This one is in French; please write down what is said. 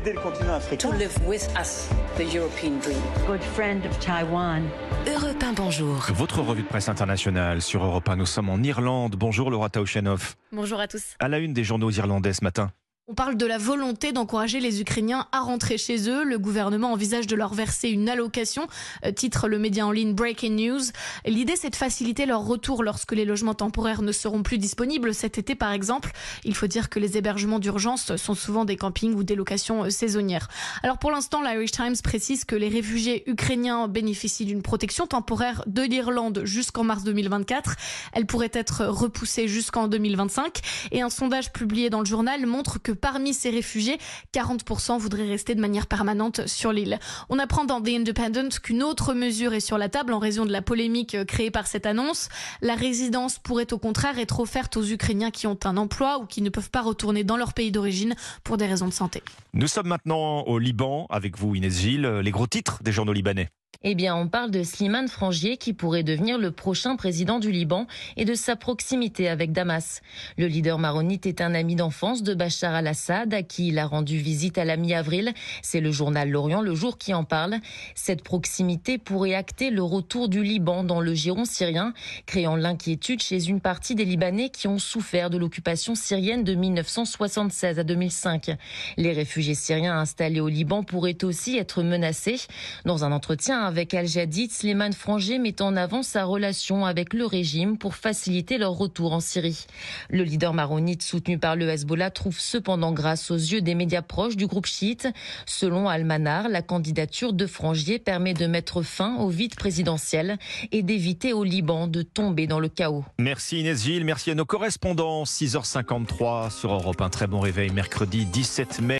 aider le continent africain. To live with us, the European dream. Good friend of Taiwan. Europe 1, bonjour. Votre revue de presse internationale sur Europe 1. Nous sommes en Irlande. Bonjour Laura Taouchenov. Bonjour à tous. À la une des journaux irlandais ce matin. On parle de la volonté d'encourager les Ukrainiens à rentrer chez eux. Le gouvernement envisage de leur verser une allocation, euh, titre le média en ligne Breaking News. L'idée, c'est de faciliter leur retour lorsque les logements temporaires ne seront plus disponibles cet été, par exemple. Il faut dire que les hébergements d'urgence sont souvent des campings ou des locations euh, saisonnières. Alors pour l'instant, l'Irish Times précise que les réfugiés ukrainiens bénéficient d'une protection temporaire de l'Irlande jusqu'en mars 2024. Elle pourrait être repoussée jusqu'en 2025. Et un sondage publié dans le journal montre que parmi ces réfugiés, 40% voudraient rester de manière permanente sur l'île. On apprend dans The Independent qu'une autre mesure est sur la table en raison de la polémique créée par cette annonce. La résidence pourrait au contraire être offerte aux Ukrainiens qui ont un emploi ou qui ne peuvent pas retourner dans leur pays d'origine pour des raisons de santé. Nous sommes maintenant au Liban avec vous Inès Gilles, les gros titres des journaux libanais. Eh bien, on parle de Slimane Frangier qui pourrait devenir le prochain président du Liban et de sa proximité avec Damas. Le leader maronite est un ami d'enfance de Bachar al-Assad à qui il a rendu visite à la mi-avril. C'est le journal L'Orient le jour qui en parle. Cette proximité pourrait acter le retour du Liban dans le giron syrien, créant l'inquiétude chez une partie des Libanais qui ont souffert de l'occupation syrienne de 1976 à 2005. Les réfugiés syriens installés au Liban pourraient aussi être menacés. Dans un entretien avec Al Jadid, Slimane Franger met en avant sa relation avec le régime pour faciliter leur retour en Syrie. Le leader maronite soutenu par le Hezbollah trouve cependant grâce aux yeux des médias proches du groupe chiite. Selon Al-Manar, la candidature de Frangier permet de mettre fin au vide présidentiel et d'éviter au Liban de tomber dans le chaos. Merci Inès Gilles, merci à nos correspondants. 6h53 sur Europe. Un très bon réveil mercredi 17 mai.